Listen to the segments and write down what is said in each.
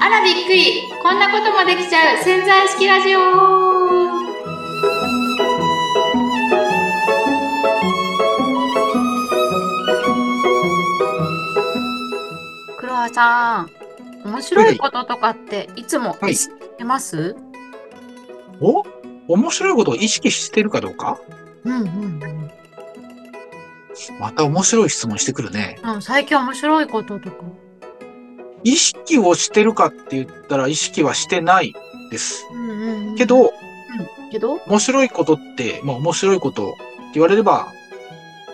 あらびっくり。こんなこともできちゃう。潜在意識ラジオ。黒羽さん面白いこととかっていつもはい。意識してます、お？面白いことを意識してるかどうか？うんうんうんまた面白い質問してくるね。うん最近面白いこととか。意識をしてるかって言ったら意識はしてないです。うんうんうん。けど、うん。けど？面白いことって、まあ面白いことって言われれば、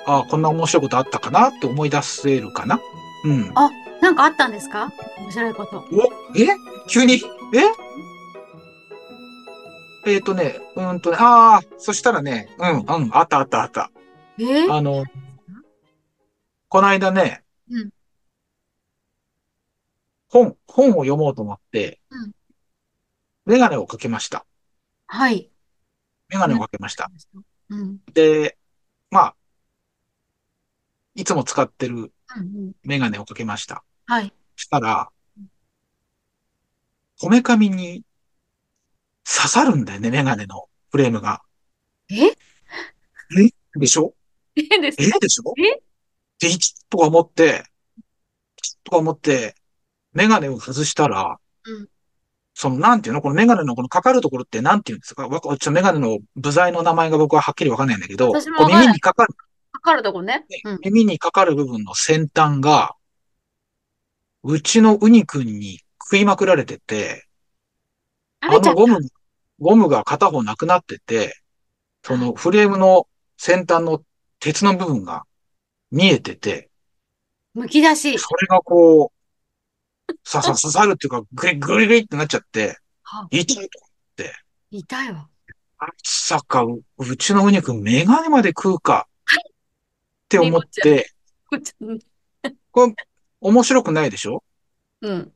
ああ、こんな面白いことあったかなって思い出せるかな？うん。なんかあったんですか？面白いこと。おえ？急に？え？えっ、とね、うーんとね、ああ、そしたらね、うん、うん、あったあったあった。え？ー、あの、この間ね、うん。本、本を読もうと思って、うん。メガネをかけました。はい。メガネをかけました。うん。で、まあ、いつも使ってるうんうん。メガネをかけました。はい。したら、こめかみに刺さるんだよね、メガネのフレームが。え？え？でしょ？え？ですえ？でしょ？え？で、いちとか思って、とか思って、メガネを外したら、うんその、なんていうのこのメガネのこのかかるところってなんていうんですか？わかちょメガネの部材の名前が僕ははっきりわかんないんだけど、耳にかかる、かかるとこね。うん。耳にかかる部分の先端が、うちのウニ君に食いまくられてて、あのゴム、ゴムが片方なくなってて、そのフレームの先端の鉄の部分が見えてて、た。むき出し。それがこう、ささ刺さるっていうか、グリグリグリってなっちゃって、は痛いと。いたよ。まさか、ううちのウニ君メガネまで食うか。って思って、これ面白くないでしょ？うん。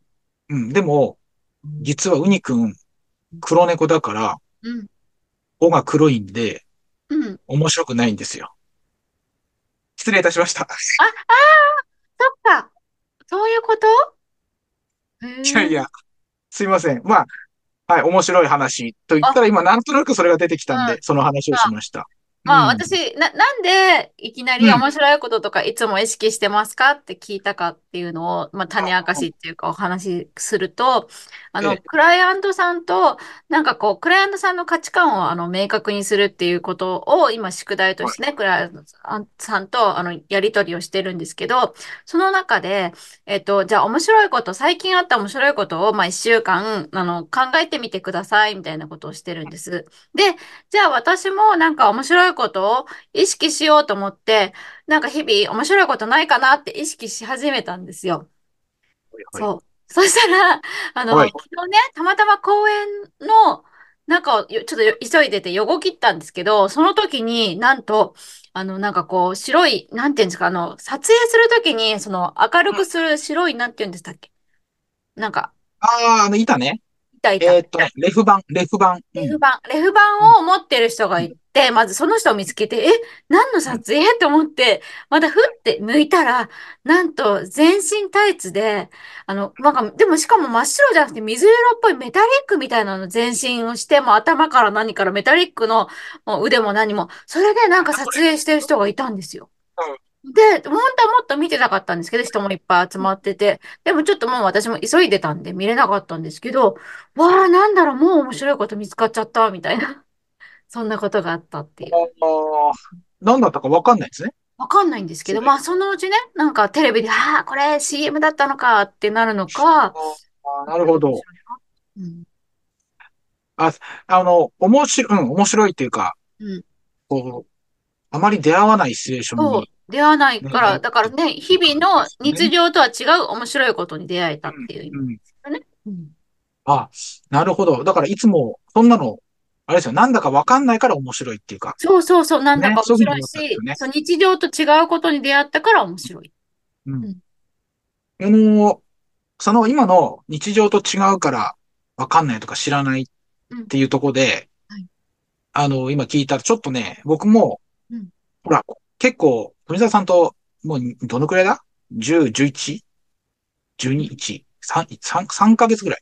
うん。でも、実はウニ君、黒猫だから、うん。尾が黒いんで、うん。面白くないんですよ。失礼いたしました。そっか。そういうこと？いやいや、すいません。まあ、はい、面白い話と言ったら今なんとなくそれが出てきたんうで、その話をしました。まあ、うん私、な、なんで、いきなりうん。面白いこととか、いつも意識してますかって聞いたかっていうのを、まあ、種明かしっていうかお話しすると、あの、ええ。クライアントさんと、なんかこう、クライアントさんの価値観を、あの、明確にするっていうことを、今、宿題としてね、クライアントさんと、あの、やり取りをしてるんですけど、その中で、えっと、じゃあ、面白いこと、最近あった面白いことを、まあ、一週間、あの、考えてみてください、みたいなことをしてるんです。で、じゃあ私もなんか面白いことを意識しようと思って、なんか日々面白いことないかなって意識し始めたんですよ。はいそう。そしたら、あの、はい昨日ね、たまたま公園の中をよちょっと急いでて横切ったんですけど、その時になんと、あの、なんかこう、白い、なんていうんですか、あの、撮影する時に、その、明るくする白い、なんていうんでしたっけ？なんか、ああ、あの、板ね。いたいた。えーっとね、レフ板、レフ板。うんレフ板、レフ板を持ってる人がいて、まずその人を見つけて、え、何の撮影？って思って、またふって向いたら、なんと全身タイツで、あの、なんか、でもしかも真っ白じゃなくて水色っぽいメタリックみたいなの全身をして、もう頭から何からメタリックのもう腕も何も、それでなんか撮影してる人がいたんですよ。で、本当はもっと見てたかったんですけど、人もいっぱい集まってて、でもちょっともう私も急いでたんで見れなかったんですけど、わあ、なんだろう、もう面白いこと見つかっちゃった、みたいな。そんなことがあったっていう。ああ、何だったかわかんないですね。わかんないんですけど、まあそのうちね、なんかテレビで、ああ、これ CM だったのかってなるのか、あーなるほど。うん。あの、面白い、うん、面白いっていうか、うんこう、あまり出会わないシチュエーションに、、出会わないから、ねだからね、日々の日常とは違う面白いことに出会えたっていう意味。うん、ですね。うん。あ、なるほど。だからいつも、そんなの、あれですよ、なんだかわかんないから面白いっていうか。そうそうそう、なんだかねそう面いうふうに思ったんですよね、白いしそう日常と違うことに出会ったから面白い。うん。うん。あの、その今の日常と違うからわかんないとか知らないっていうところで、はい。あの、今聞いたらちょっとね、僕も、うん。ほら、結構、富澤さんともう、どのくらいだ ?10、11、12、1、3、3、3ヶ月ぐらい。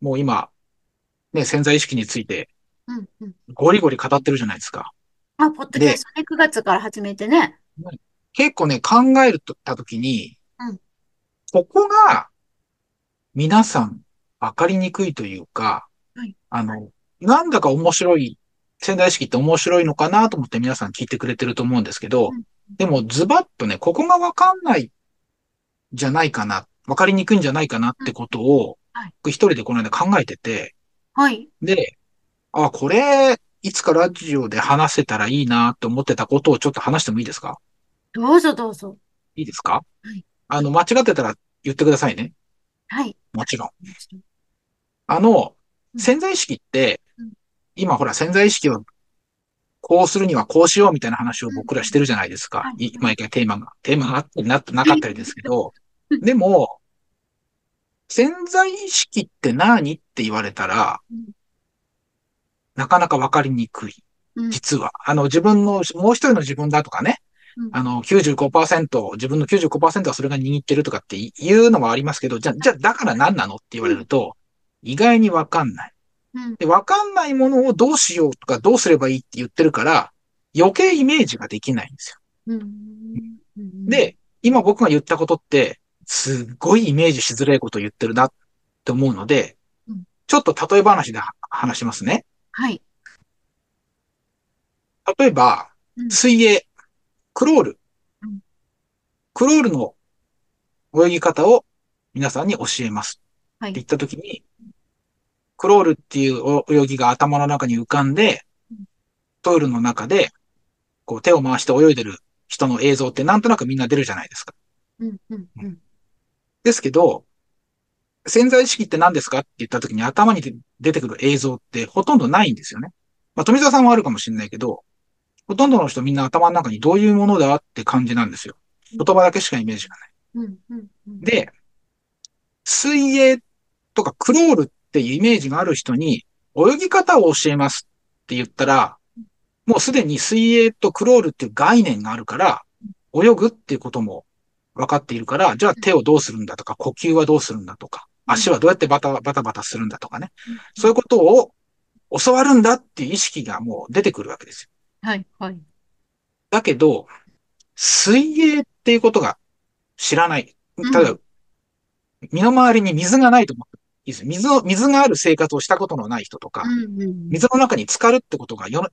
もう今、ね、潜在意識についてうん、うん。ゴリゴリ語ってるじゃないですか。あ、ポッドキャストね、9月から始めてね。結構ね、考えるとたときに、うんここが、皆さん、わかりにくいというか、はいあの、なんだか面白い、潜在意識って面白いのかなと思って皆さん聞いてくれてると思うんですけど、うんでもズバッとね、ここがわかんないじゃないかな、わかりにくいんじゃないかなってことを、はい僕一人でこの間考えてて、はい。で、あ、これ、いつかラジオで話せたらいいなと思ってたことをちょっと話してもいいですか？どうぞどうぞ。いいですか？はいあの、間違ってたら言ってくださいね。はい。もちろん。あの、うん潜在意識ってうん、今ほら潜在意識をこうするにはこうしようみたいな話を僕らしてるじゃないですかは。いい毎回テーマが、テーマがあったりななかったりですけどうん、でも、潜在意識って何って言われたらうん、なかなかわかりにくい。うん。実は。あの、自分の、もう一人の自分だとかねうん、あの、95%、自分の95%はそれが握ってるとかっていうのもありますけど、じゃあ、じゃあ、だから何なのって言われると、意外にわかんない。うん。で、わかんないものをどうしようとか、どうすればいいって言ってるから、余計イメージができないんですよ。で、今僕が言ったことって、すっごいイメージしづらいことを言ってるなって思うのでうん、ちょっと例え話では話しますね。はい。例えばう、ん水泳、クロールうん。クロールの泳ぎ方を皆さんに教えますはいって言ったときに、クロールっていう泳ぎが頭の中に浮かんでうん、トイレの中で、こう手を回して泳いでる人の映像ってなんとなくみんな出るじゃないですか。うん。うん。うん。ですけど、潜在意識って何ですかって言ったときに頭に出てくる映像ってほとんどないんですよね。まあ、富澤さんはあるかもしれないけど、ほとんどの人みんな頭の中にどういうものだって感じなんですよ。言葉だけしかイメージがない。うん。うん。うん。で、水泳とかクロールっていうイメージがある人に泳ぎ方を教えますって言ったら、もうすでに水泳とクロールっていう概念があるから、泳ぐっていうことも分かっているから、じゃあ手をどうするんだとか、呼吸はどうするんだとか、足はどうやってバタバタバタするんだとかね。そういうことを教わるんだっていう意識がもう出てくるわけですよ。はい。はい。だけど、水泳っていうことが知らない。うんただ、身の回りに水がないと思っていいですよ。水を、水がある生活をしたことのない人とか、うん。うん。水の中に浸かるってことがよの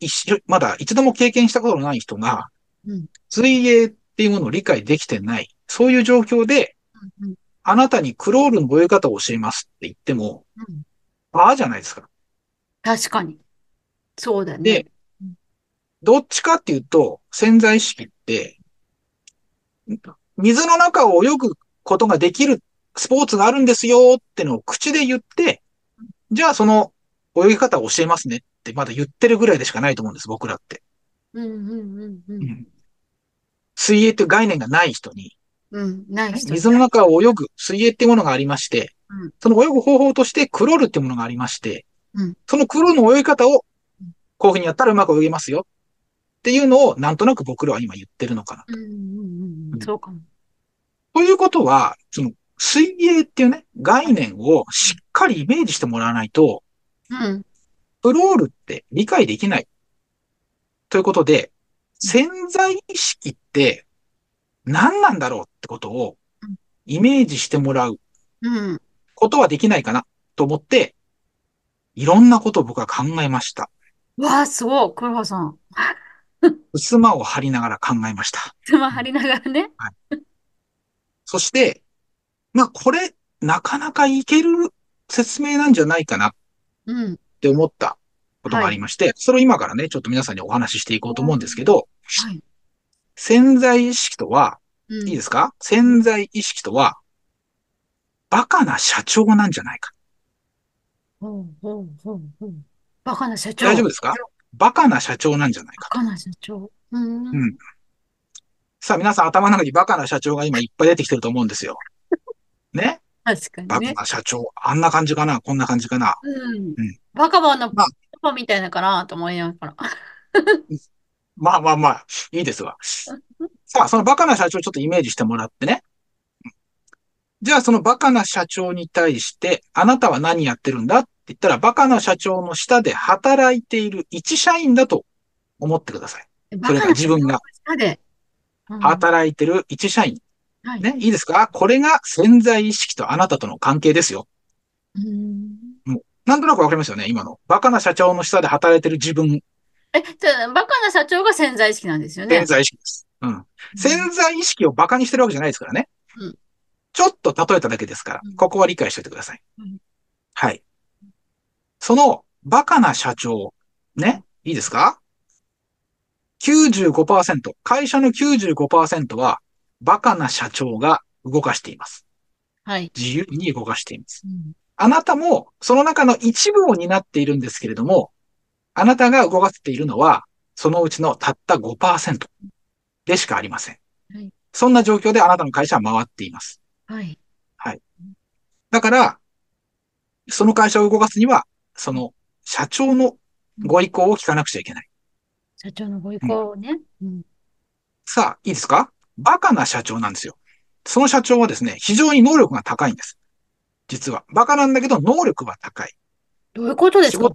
まだ一度も経験したことのない人が、うん水泳っていうものを理解できてない。そういう状況で、うん。あなたにクロールの泳ぎ方を教えますって言っても、うん。ああじゃないですか。確かに。そうだね。で、どっちかっていうと、潜在意識って、水の中を泳ぐことができるスポーツがあるんですよってのを口で言って、じゃあその泳ぎ方を教えますねってまだ言ってるぐらいでしかないと思うんです、僕らって。うん。うん。うん。うん。水泳っていう概念がない人に、うん。ない人。水の中を泳ぐ水泳っていうものがありましてうん、その泳ぐ方法としてクロールっていうものがありましてうん、そのクロールの泳ぎ方をうん、こういうふうにやったらうまく泳げますよっていうのをなんとなく僕らは今言ってるのかな。うん。うん。うん。そうかも。ということは、その水泳っていうね、概念をしっかりイメージしてもらわないと、うん。クロールって理解できない。ということで、潜在意識って何なんだろうってことをうんイメージしてもらううん。ことはできないかなと思って、いろんなことを僕は考えました。わあ、すごい。黒羽さん。襖を張りながら考えました。つま張りながらね。そして、まあこれ、なかなかいける説明なんじゃないかなうん。って思ったことがありまして、それを今からね、ちょっと皆さんにお話ししていこうと思うんですけど、はい。潜在意識とは、うん。いいですか？潜在意識とは、バカな社長なんじゃないか。ほうほうほうほう。バカな社長。大丈夫ですか？バカな社長なんじゃないか。バカな社長。うん。うんさあ皆さん頭の中にバカな社長が今いっぱい出てきてると思うんですよ。ね確かにね。バカな社長。あんな感じかな？こんな感じかな？うんうん。バカボンのまあパパみたいなかなと思いながら。まあまあまあ、いいですわ。さあ、そのバカな社長をちょっとイメージしてもらってね。じゃあ、そのバカな社長に対して、あなたは何やってるんだって言ったら、バカな社長の下で働いている一社員だと思ってください。それが自分が働いてる一社員。はい。ね、いいですか？これが潜在意識とあなたとの関係ですよ。うんなんとなくわかりますよね今の。バカな社長の下で働いてる自分、え、じゃあバカな社長が潜在意識なんですよね。潜在意識です。うん。潜在意識をバカにしてるわけじゃないですからね。うんちょっと例えただけですからうん、ここは理解しておいてください。うんはい。そのバカな社長、ね、いいですか ?95%、会社の95%はバカな社長が動かしています。はい。自由に動かしています。うんあなたもその中の一部を担っているんですけれども、あなたが動かせているのは、そのうちのたった5%でしかありません。はいそんな状況であなたの会社は回っています。はい。だから、その会社を動かすには、その社長のご意向を聞かなくちゃいけない。社長のご意向をね。うんさあ、いいですか？バカな社長なんですよ。その社長はですね、非常に能力が高いんです。実は。バカなんだけど能力は高い。どういうことですか？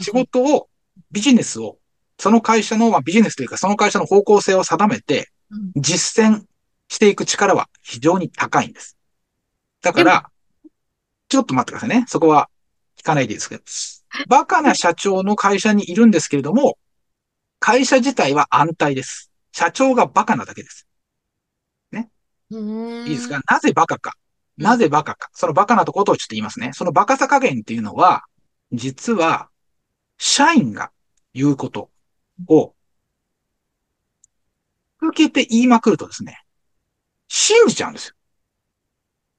仕事をビジネスを、その会社の、まあ、ビジネスというか、その会社の方向性を定めて、うん実践していく力は非常に高いんです。だから、ちょっと待ってくださいね。そこは聞かないでいいですけど。バカな社長の会社にいるんですけれども、会社自体は安泰です。社長がバカなだけです。うーんいいですか？なぜバカか。うんなぜバカか。そのバカなとことをちょっと言いますね。そのバカさ加減っていうのは、実は、社員が言うことを、続けて言いまくるとですね、信じちゃうんですよ。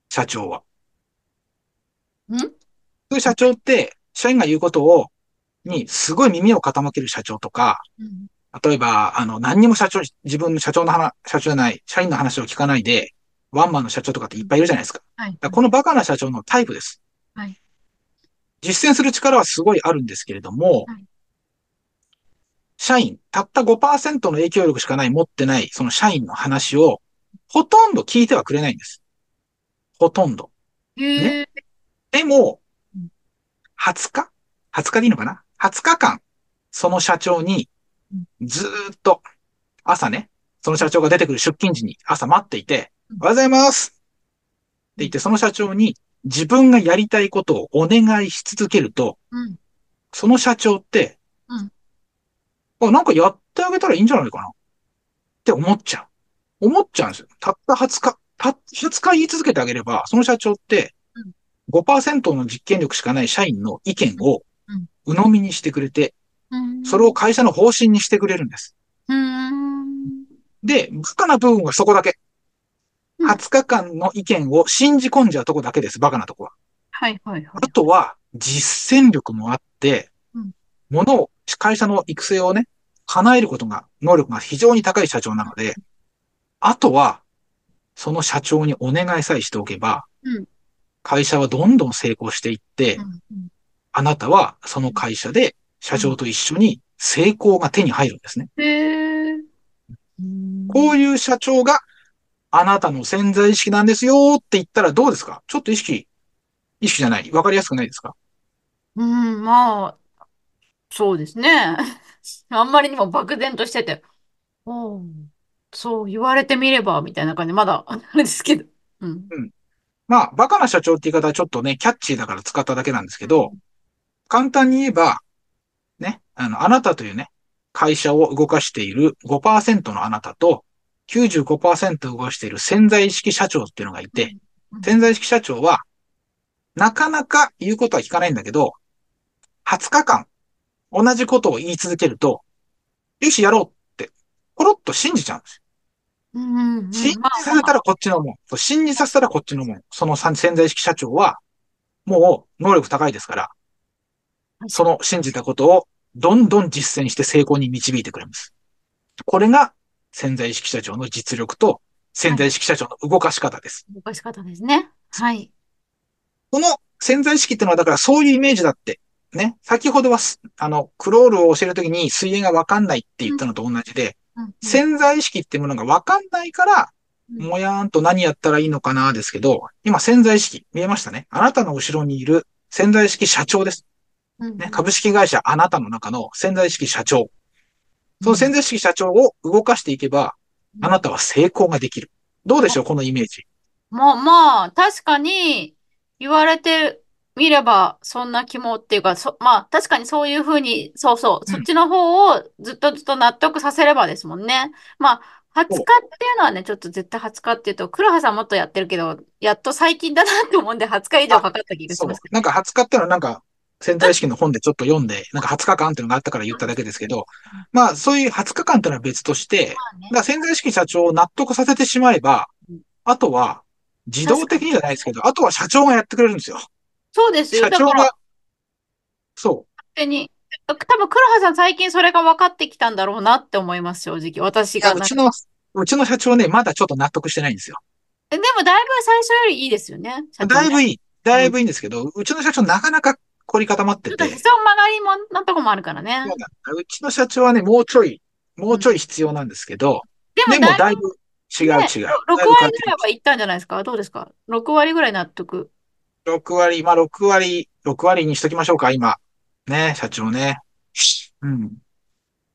社長は。ん？そういう社長って、社員が言うことを、に、すごい耳を傾ける社長とか、うん例えば、あの、何にも社長、自分の社長の話、社長じゃない、社員の話を聞かないで、ワンマンの社長とかっていっぱいいるじゃないですか。はいこのバカな社長のタイプです。はい実践する力はすごいあるんですけれども、はい社員、たった5%の影響力しかない、持ってない、その社員の話を、ほとんど聞いてはくれないんです。ほとんど。へえ。でもうん、20日 ?20 日でいいのかな ?20 日間、その社長に、ずーっと、朝ね、その社長が出てくる出勤時に朝待っていて、うんおはようございます。って言って、その社長に自分がやりたいことをお願いし続けると、うん。その社長って、うん。あ、なんかやってあげたらいいんじゃないかな。って思っちゃう。思っちゃうんですよ。たった20日、たった20日言い続けてあげれば、その社長ってうん、5%の実験力しかない社員の意見をうん、鵜呑みにしてくれて、うんそれを会社の方針にしてくれるんです。で、バカな部分はそこだけ。うん20日間の意見を信じ込んじゃうとこだけです、バカなとこは。はいはいはいあ。とは、実践力もあってうん、ものを、会社の育成をね、叶えることが、能力が非常に高い社長なので、あとは、その社長にお願いさえしておけばうん、会社はどんどん成功していってう、んうんあなたはその会社で社長と一緒に成功が手に入るんですね。こういう社長があなたの潜在意識なんですよって言ったらどうですか？ちょっと意識、意識じゃない。わかりやすくないですか？うん、まあ、そうですね。あんまりにも漠然としてて、おうそう言われてみれば、みたいな感じ、まだ、あれですけど。うん。まあ、バカな社長って言い方はちょっとね、キャッチーだから使っただけなんですけど、簡単に言えば、ね、あの、あなたというね、会社を動かしている5%のあなたと、95%動かしている潜在意識社長っていうのがいて、うん潜在意識社長は、なかなか言うことは聞かないんだけど、20日間、同じことを言い続けると、よし、やろうって、ポロッと信じちゃうんですよ。うんうんうん信じまあさせたらこっちのもん。信じさせたらこっちのもん。その潜在意識社長は、もう能力高いですから、その信じたことをどんどん実践して成功に導いてくれます。これが潜在意識社長の実力と潜在意識社長の動かし方です。動かし方ですね。はい。この潜在意識ってのはだからそういうイメージだって。ね。先ほどはす、あの、クロールを教えるときに水泳がわかんないって言ったのと同じで、うんうん潜在意識ってものがわかんないから、うんもやーんと何やったらいいのかなですけど、今潜在意識見えましたね。あなたの後ろにいる潜在意識社長です。うんね、株式会社あなたの中の潜在意識社長。その潜在意識社長を動かしていけば、あなたは成功ができる。どうでしょうこのイメージ。まあまあ、確かに言われてみれば、そんな気もっていうか、そ、まあ確かにそういうふうに、そうそう、そっちの方をずっとずっと納得させればですもんね。まあ、20日っていうのはね、ちょっと絶対20日っていうと、黒羽さんもっとやってるけど、やっと最近だなって思うんで、20日以上かかった気がしそうます。。なんか20日ってのはなんか潜在意識の本でちょっと読んで、なんか20日間っていうのがあったから言っただけですけど、まあそういう20日間っていうのは別として、だ潜在意識社長を納得させてしまえばうん、あとは自動的にじゃないですけど、あとは社長がやってくれるんですよ。そうですよ。社長が、そ勝手に。多分、黒羽さん最近それが分かってきたんだろうなって思います、正直。私が。うちの、うちの社長ね、まだちょっと納得してないんですよ。えでも、だいぶ最初よりいいですよね。ねだいぶいい。だいぶいいんですけど、うちの社長なかなか凝り固まってて、ちょっとへそ曲がりもなとこもあるからね。そうちの社長はね、もうちょい、もうちょい必要なんですけど、でもだいぶでもだいぶ違う違う。ね、だい6ぶ割ぐらいはいったんじゃないですか？どうですか ?6 割ぐらい納得。6割、まあ6割、6割にしときましょうか、今。ね、社長ね。うん。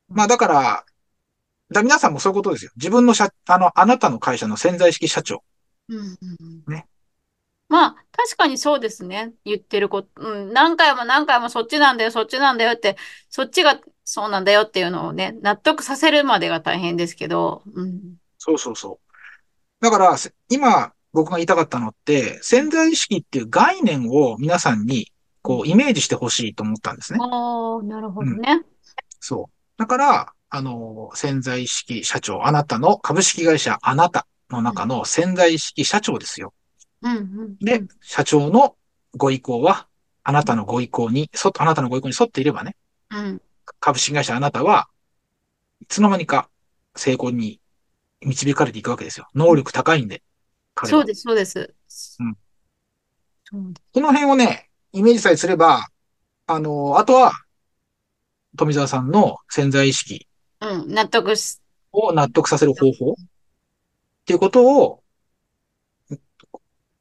まあだから、だ皆さんもそういうことですよ。自分の社、あの、あなたの会社の潜在意識社長。うんうんうんねまあ、確かにそうですね。言ってること。うん、何回も何回もそっちなんだよ、そっちなんだよって、そっちがそうなんだよっていうのをね、納得させるまでが大変ですけど。うん。そうそうそう。だから、せ今、僕が言いたかったのって、潜在意識っていう概念を皆さんに、こう、イメージしてほしいと思ったんですね。ああ、なるほどね。そう。だから、あの、潜在意識社長、あなたの株式会社あなたの中の潜在意識社長ですよ。うんうん。で、社長のご意向は、あなたのご意向に、そあなたのご意向に沿っていればね、うん。株式会社あなたはいつの間にか成功に導かれていくわけですよ。能力高いんで。そうです、そうです。うんそうです。この辺をね、イメージさえすれば、あの、あとは、富澤さんの潜在意識うん、納得し、を納得させる方法っていうことを、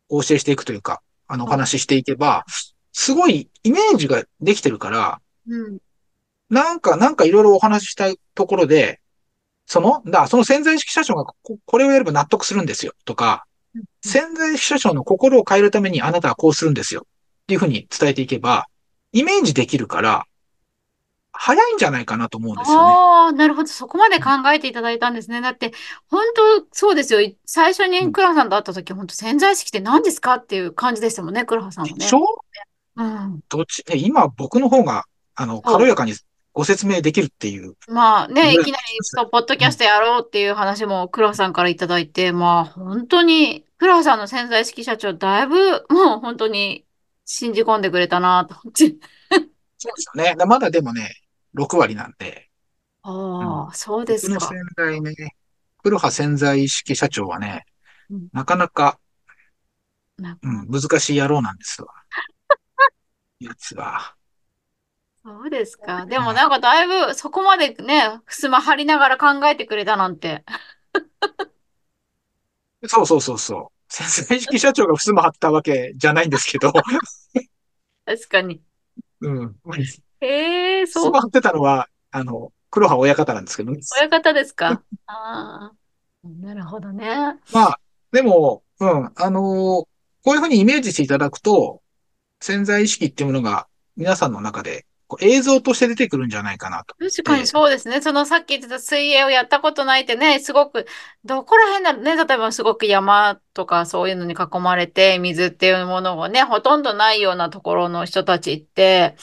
お教えしていくというか、あの、お話ししていけば、すごいイメージができてるから、うん。なんか、なんかいろいろお話ししたいところで、その、だ、その潜在意識社長がここれをやれば納得するんですよ、とか、潜在意識社長の心を変えるためにあなたはこうするんですよ、っていうふうに伝えていけば、イメージできるから、早いんじゃないかなと思うんですよね。ああ、なるほど。そこまで考えていただいたんですね。だって、本当そうですよ。最初にクラハさんと会った時、本当潜在意識って何ですかっていう感じでしたもんね、クラハさんもねでし。ょ？うん。どっち、ね今僕の方が、あの、軽やかにご説明できるっていう。まあね、ねいきなり、そう、ポッドキャストやろうっていう話もクラハさんからいただいて、まあ本当に、クラハさんの潜在意識社長、だいぶもう本当に信じ込んでくれたなと。そうですよね。だまだでもね、6割なんで。ああ、そうですか。僕の潜在ね、黒羽潜在意識社長はねうん、なかなか、なんかうん、難しい野郎なんですわ。やつは。そうですか。でもなんかだいぶそこまでね、襖張りながら考えてくれたなんて。そうそうそうそう。潜在意識社長が襖張ったわけじゃないんですけど、確かに。うん。へえ、そう襖。張ってたのは、あの、黒羽親方なんですけどね。親方ですか？ああ、なるほどね。まあ、でも、うん、あのーこういうふうにイメージしていただくと、潜在意識っていうものが皆さんの中でこう映像として出てくるんじゃないかなと。確かにそうですね。そのさっき言ってた水泳をやったことないってね、すごく、どこら辺だろうね、例えばすごく山とかそういうのに囲まれて、水っていうものがね、ほとんどないようなところの人たちって、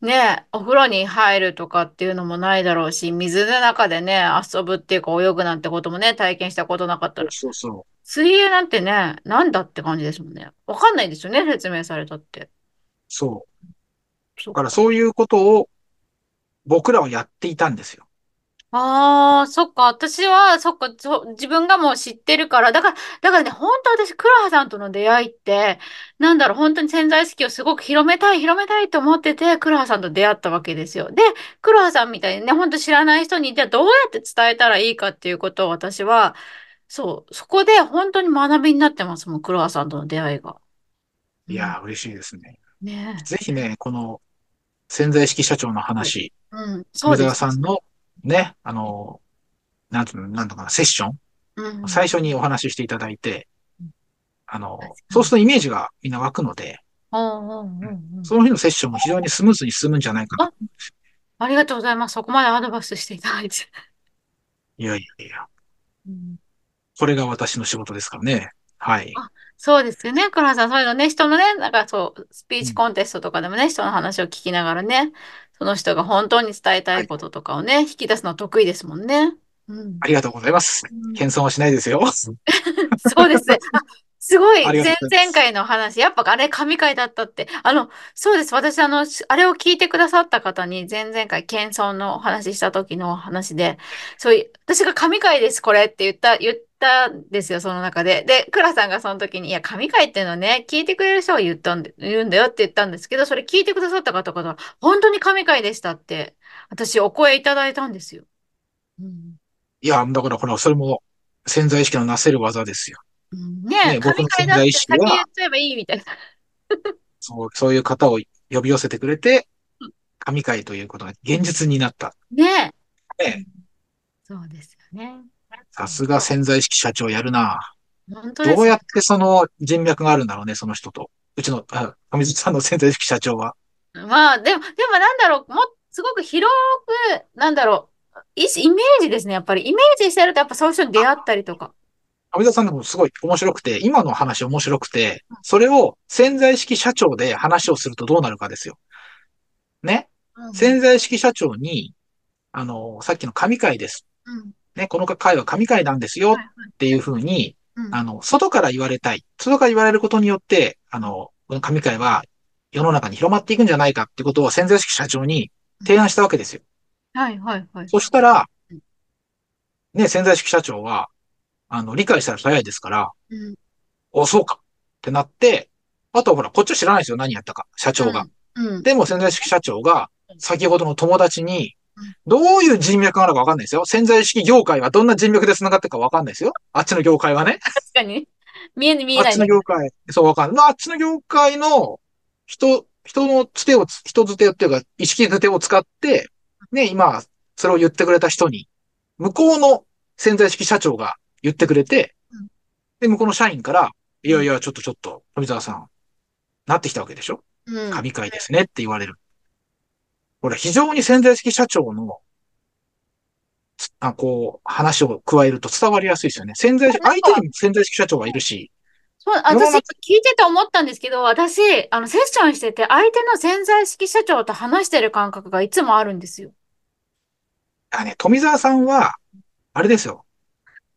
ね、お風呂に入るとかっていうのもないだろうし、水の中でね、遊ぶっていうか泳ぐなんてこともね、体験したことなかったら、そうそ水泳なんてね、なんだって感じですもんね。わかんないですよね、説明されたって。う。そう。そだからそういうことを僕らはやっていたんですよ。ああ、そっか。私は、そっか、そ自分がもう知ってるから。だから、だからね、本当私、クラハさんとの出会いって、なんだろう、本当に潜在意識をすごく広めたい、広めたいと思ってて、クラハさんと出会ったわけですよ。で、クラハさんみたいにね、本当知らない人に、じゃあどうやって伝えたらいいかっていうことを私は、そう、そこで本当に学びになってますもん、クラハさんとの出会いが。うん。いやー、嬉しいですね。ねぜひね、この潜在意識社長の。話、うん、そう富です。澤さんのね、あの、なんていうの、なんとかな、セッション、うん。最初にお話ししていただいて、あの。そうするとイメージがみんな湧くので、うんうんううん。その日のセッションも非常にスムーズに進むんじゃないかなあ、りがとうございます。そこまでアドバイスしていただいて。いやいやいや、うんこれが私の仕事ですからね。はい。あ、そうですよね。倉橋さん、そういうのね、人のね、なんかそう、スピーうん、チコンテストとかでもね、人の話を聞きながらね、その人が本当に伝えたはい。いこととかをね、引き出すの得意ですもんね。うん。ありがとうございます。うん謙遜はしないですよ。そうですね。あ、すごい、前。々回の話、やっぱあれ、神回だったって。あの、そうです。私、あの、しあれを聞いてくださった方に、前々回、謙遜のお話しした時の話で、そういう、私が神回です、これって言った、言ったんですよ、その中で。で、倉さんがその時に、いや、神回っていうのはね、聞いてくれる人が言ったんで、言うんだよって言ったんですけど、それ聞いてくださった方々は、本当に神回でしたって、私、お声いただいたんですよ。うん。いや、だからほら、それも潜在意識のなせる技ですよ。うんねえ、神回だって先言っちゃえばいいみたいな。そう、そういう方を呼び寄せてくれて、神回ということが現実になった。ねえ。うね、んそうですよね。さすが潜在意識社長やるな。う。本当。どうやってその人脈があるんだろうね、その人と。うちの、あ、上水さんの潜在意識社長は？まあ、でも、でもなんだろう、もう、すごく広く、なんだろう、イイメージですね、やっぱり。イメージしてると、やっぱそういう人に出会ったりとか。上田さんでもすごい面白くて、今の話面白くて、それを潜在意識社長で話をするとどうなるかですよ。ね？うんうん。潜在意識社長に、あの、さっきの神回です。うん。ね、この回は神回なんですよっていうはい。ふうに、うん。あの、外から言われたい。外から言われることによって、あうん。の、この神回は世の中に広まっていくんじゃないかってことを潜在意識社長にうん提案したわけですよ。はいはいはいはい。そしたら、うん。ね、潜在意識社長は、あの、理解したら早いですから、うん。お、そうかってなって、あとはほら、こっちは知らないですよ、何やったか、社長が。うん。うん。でも潜在意識社長が、先ほどの友達に、うんどういう人脈があるかわかんないですよ。潜在意識業界はどんな人脈で繋がってるかわかんないですよ。あっちの業界はね。確かに。見え、見あっちえないんだけど。の業界、そうわかんない。まあ、あっちの業界の人、人のつてを、人づてっていうか、意識づてを使って、ね、今、それを言ってくれた人に、向こうの潜在意識社長が言ってくれて、うん。で、向こうの社員から、いうん。やいや、ちょっとちょっと、富澤さん、なってきたわけでしょうん。うん神回ですねって言われる。これ非常に潜在意識社長の、あ、こう、話を加えると伝わりやすいですよね。潜在、相手にも潜在意識社長はいるし、そう、私、聞いてて思ったんですけど、私、あの、セッションしてて、相手の潜在意識社長と話してる感覚がいつもあるんですよ。あね、富澤さんは、あれですよ。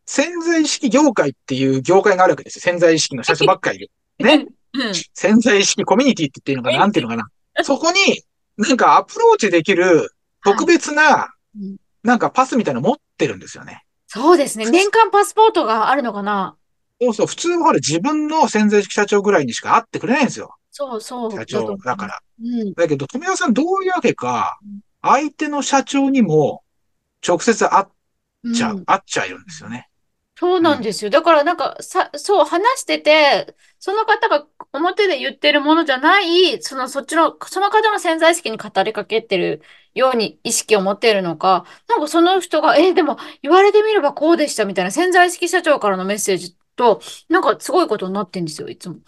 潜在意識業界っていう業界があるわけですよ。潜在意識の社長ばっかりいる。ね。うん。潜在意識コミュニティって言っていいのかな？なんていうのかな？そこに、なんかアプローチできる特はい。別な、うんなんかパスみたいなの持ってるんですよね。そうですね。年間パスポートがあるのかな？そうそう、普通は自分の潜在意識社長ぐらいにしか会ってくれないんですよ。そうそう社。長だから。うん。だけど、富山さんどういうわけか、相手の社長にも直接会っちゃう、うん。会っちゃいるんですよね。そううん。なんですよ。だからなんかさ、そう話してて、その方が表で言ってるものじゃない、そのそっちの、その方の潜在意識に語りかけてるように意識を持っているのか、なんかその人が、え、でも言われてみればこうでしたみたいな潜在意識社長からのメッセージと、なんかすごいことになってんですよ、いつも。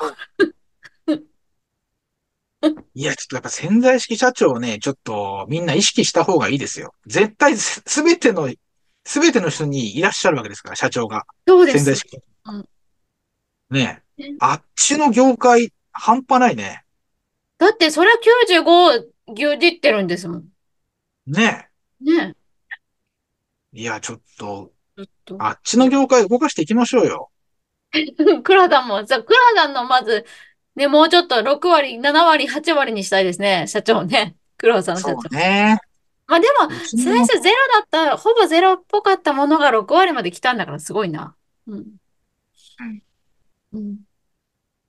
いや、ちょっとやっぱ潜在意識社長ね、ちょっとみんな意識した方がいいですよ。絶対すすべての、すべての人にいらっしゃるわけですから、社長が。そうです。潜在意識。うんねあっちの業界、半端ないね。だってそれは95牛耳ってるんですもん。ねねいや、ちょっと、え。ちょっと。あっちの業界動かしていきましょうよ。クラダンも、じゃあクラダンのまず、ね、もうちょっと6割、7割、8割にしたいですね。社長ね。黒田さんの社そ長。うね。まあでも、最の、初ゼロだった、ほぼゼロっぽかったものが6割まで来たんだからすごいな。うん。うんうん。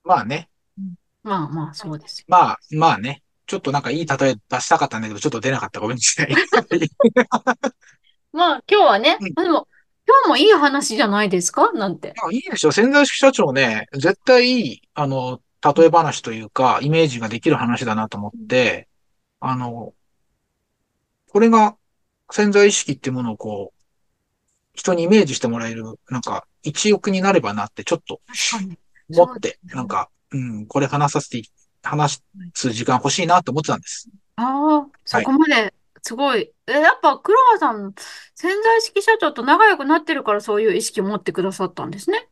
まあね。うんまあまあ、そうですよ。まあ、まあね。ちょっとなんかいい例え出したかったんだけど、ちょっと出なかった。ごめんなさい。まあ今日はね、うんでも、今日もいい話じゃないですか？なんて。まあいいでしょ。潜在意識社長ね、絶対いい、あの、例え話というか、イメージができる話だなと思って、あの、これが潜在意識っていうものをこう、人にイメージしてもらえる、なんか、一翼になればなってちょっと。思って。なんか、うん、これ話させて、話す時間欲しいなと思ってたんです。ああ、そはい。こまで、すごい。え、やっぱ黒川さん、潜在意識社長と仲良くなってるからそういう意識を持ってくださったんですね。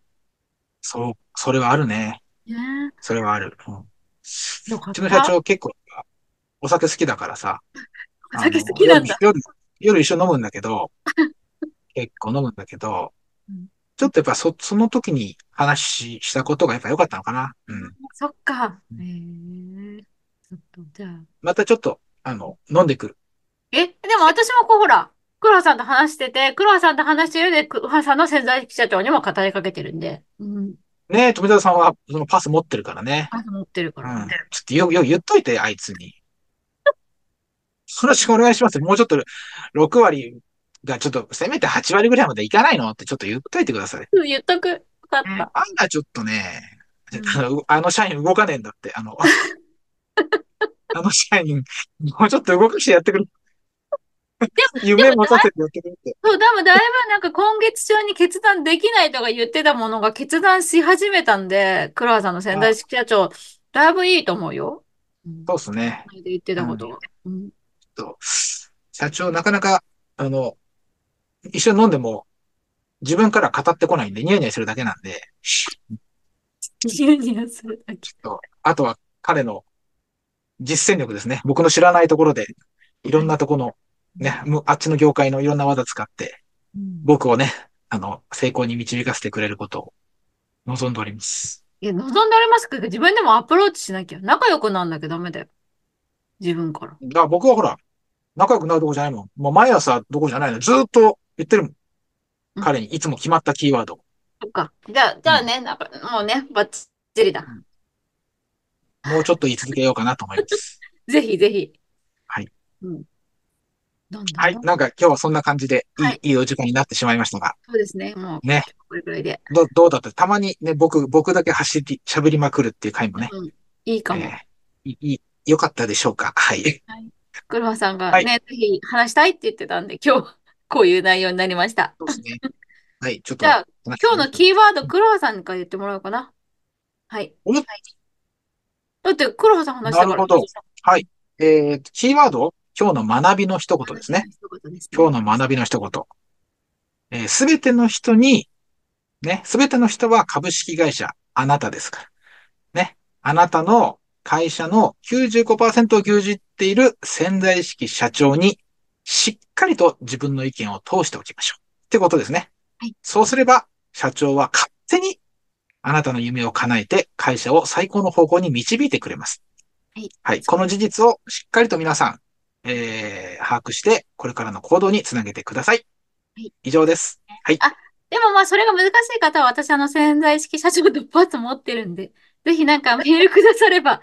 そう、それはあるね。ねそれはある。うん。うちの社た。長結構お酒好きだからさ、お酒好きなんだ。夜、夜一緒に飲むんだけど、結構飲むんだけど、うんちょっとやっぱそ、その時に話したことがやっぱ良かったのかな。うん。そっか。へえ。ちょっと、じゃあ。またちょっと、あの、飲んでくる。え、でも私もこう、ほら、黒羽さんと話してて、黒羽さんと話してるで、黒羽さんの潜在社長にも語りかけてるんで。うん。ねえ、富田さんはそのパス持ってるからね。あ、持ってるかうん。らね。ちょっとよ、よ、言っといて、あいつに。よろしくお願いします。もうちょっと6割がちょっと、せめて8割ぐらいまでいかないのってちょっと言っといてください。うん言っとく。よかっうん。た。あんなちょっとね、うん。あの、あの社員動かねえんだって。あの、あの社員、もうちょっと動かしてやってくれ。でも、夢持たせてやってくれって。そう、多分だいぶなんか今月中に決断できないとか言ってたものが決断し始めたんで、黒羽さんの潜在意あ、識社長、だいぶいいと思うよ。うん。そうっすね。言ってうん。たことが。うん。と、社長、なかなか、あの、一緒に飲んでも、自分から語ってこないんで、ニヤニヤするだけなんで、ニヤニヤするだけ。とあとは彼の実践力ですね。僕の知らないところで、いろはい。んなところの、ね、あっちの業界のいろんな技使って、うん僕をね、あの、成功に導かせてくれることを望んでおります。いや、望んでありますけど、自分でもアプローチしなきゃ。仲良くなんなきゃダメだよ。自分から。だから僕はほら、仲良くなるとこじゃないもん。もう毎朝どこじゃないの。ずーっと言ってるもん。うん。彼にいつも決まったキーワード。そっか。じゃあ、じうん。ゃあね、なんか、もうね、バッチリだ。うんもうちょっと言い続けようかなと思います。ぜひぜひ。はい。うん。なんだはい。なんか今日はそんな感じでいい、はい。いいお時間になってしまいましたが。そうですね。もう、ね。これくらいで。ど、どうだった？たまにね、僕、僕だけ走り、喋りまくるっていう回もね、うん。いいかえーも。いい、良かったでしょうか？はい。はい。車さんがはい。ね、ぜひ話したいって言ってたんで、今日、こういう内容になりました。そうですね。はい。ちょっとじゃあ、今日のキーワード、黒羽さんから言ってもらおうかな。はい。う。だって、黒羽さんお話したから。なるほど。はい。えー、キーワード、今日の学びの一言ですね。ですね。今日の学びの一言。えー、すべての人に、ね、すべての人は株式会社、あなたですから。ね。あなたの会社の95%を牛耳っている潜在意識社長に、しっかりと自分の意見を通しておきましょう。ってことですね。はい。そうすれば、社長は勝手にあなたの夢を叶えて会社を最高の方向に導いてくれます。はい。はい。この。事実をしっかりと皆さん、えー、把握して、これからの行動につなげてください。はい。以上です。はい。あ、でもまあ、それが難しい方は、私、あの、潜在意識社長とパス持ってるんで、ぜひなんかメールくだされば、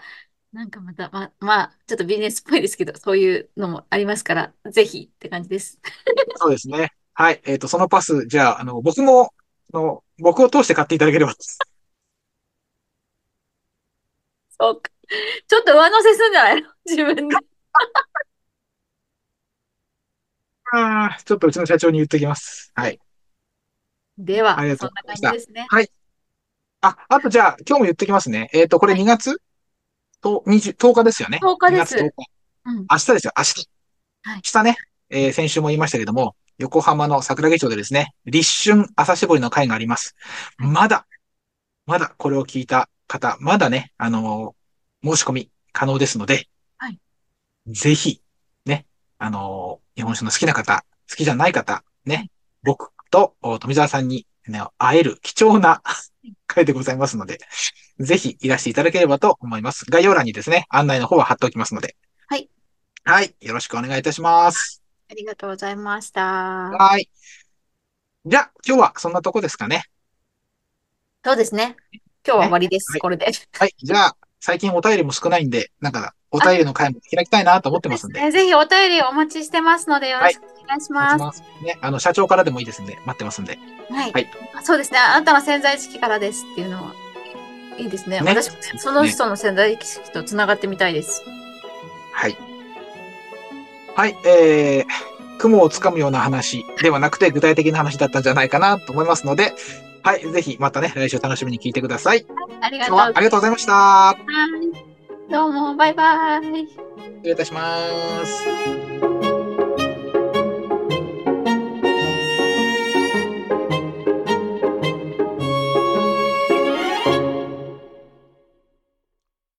なんかまた、ま、まあ、ちょっとビジネスっぽいですけど、そういうのもありますから、ぜひって感じです。そうですね。はい。えっ、と、そのパス、じゃあ、あの、僕も、あの、僕を通して買っていただければ。そうか。ちょっと上乗せすんじゃないの？自分で。ああ、ちょっとうちの社長に言っておきます。ははい。い。では、ありがとそんなうございました。感じですね。はい。あ、あとじゃあ、今日も言っておきますね。えっ、と、これはい。2月と20、10日ですよね。10日で2月10す。日。うん。明日ですよ、明日。はい。明日ね、えー先週も言いましたけども、横浜の桜木町でですね、立春朝搾りの会があります。はい。まだ、まだこれを聞いた方、まだね、あのー申し込み可能ですので、はい。ぜひ、ね、あのー日本酒の好きな方、好きじゃない方、ね、はい。僕とお富澤さんに、ね、会える貴重な会でございますので、ぜひいらしていただければと思います。概要欄にですね、案内の方は貼っておきますので、はい。はい、よろしくお願いいたします。ありがとうございました。はい。じゃあ、今日はそんなとこですかね。そうですね。今日は終わりです。はいこれで。はい。じゃあ、最近お便りも少ないんで、なんか、お便りの会も開きたいなと思ってますんで。ねぜひお便りお待ちしてますので、よろしくお願いします。ね。あの、社長からでもいいですんで、待ってますんで。はい、はいそうですね。あなたの潜在意識からですっていうのは、いいですね。ね私もね、その人の潜在意識とつながってみたいです。はい。はい、えー、雲をつかむような話ではなくて、具体的な話だったんじゃないかなと思いますので、はい、ぜひまたね、来週楽しみに聞いてください。ありがとうありがとうございました。はいどうも、バイバイ。失礼いたします。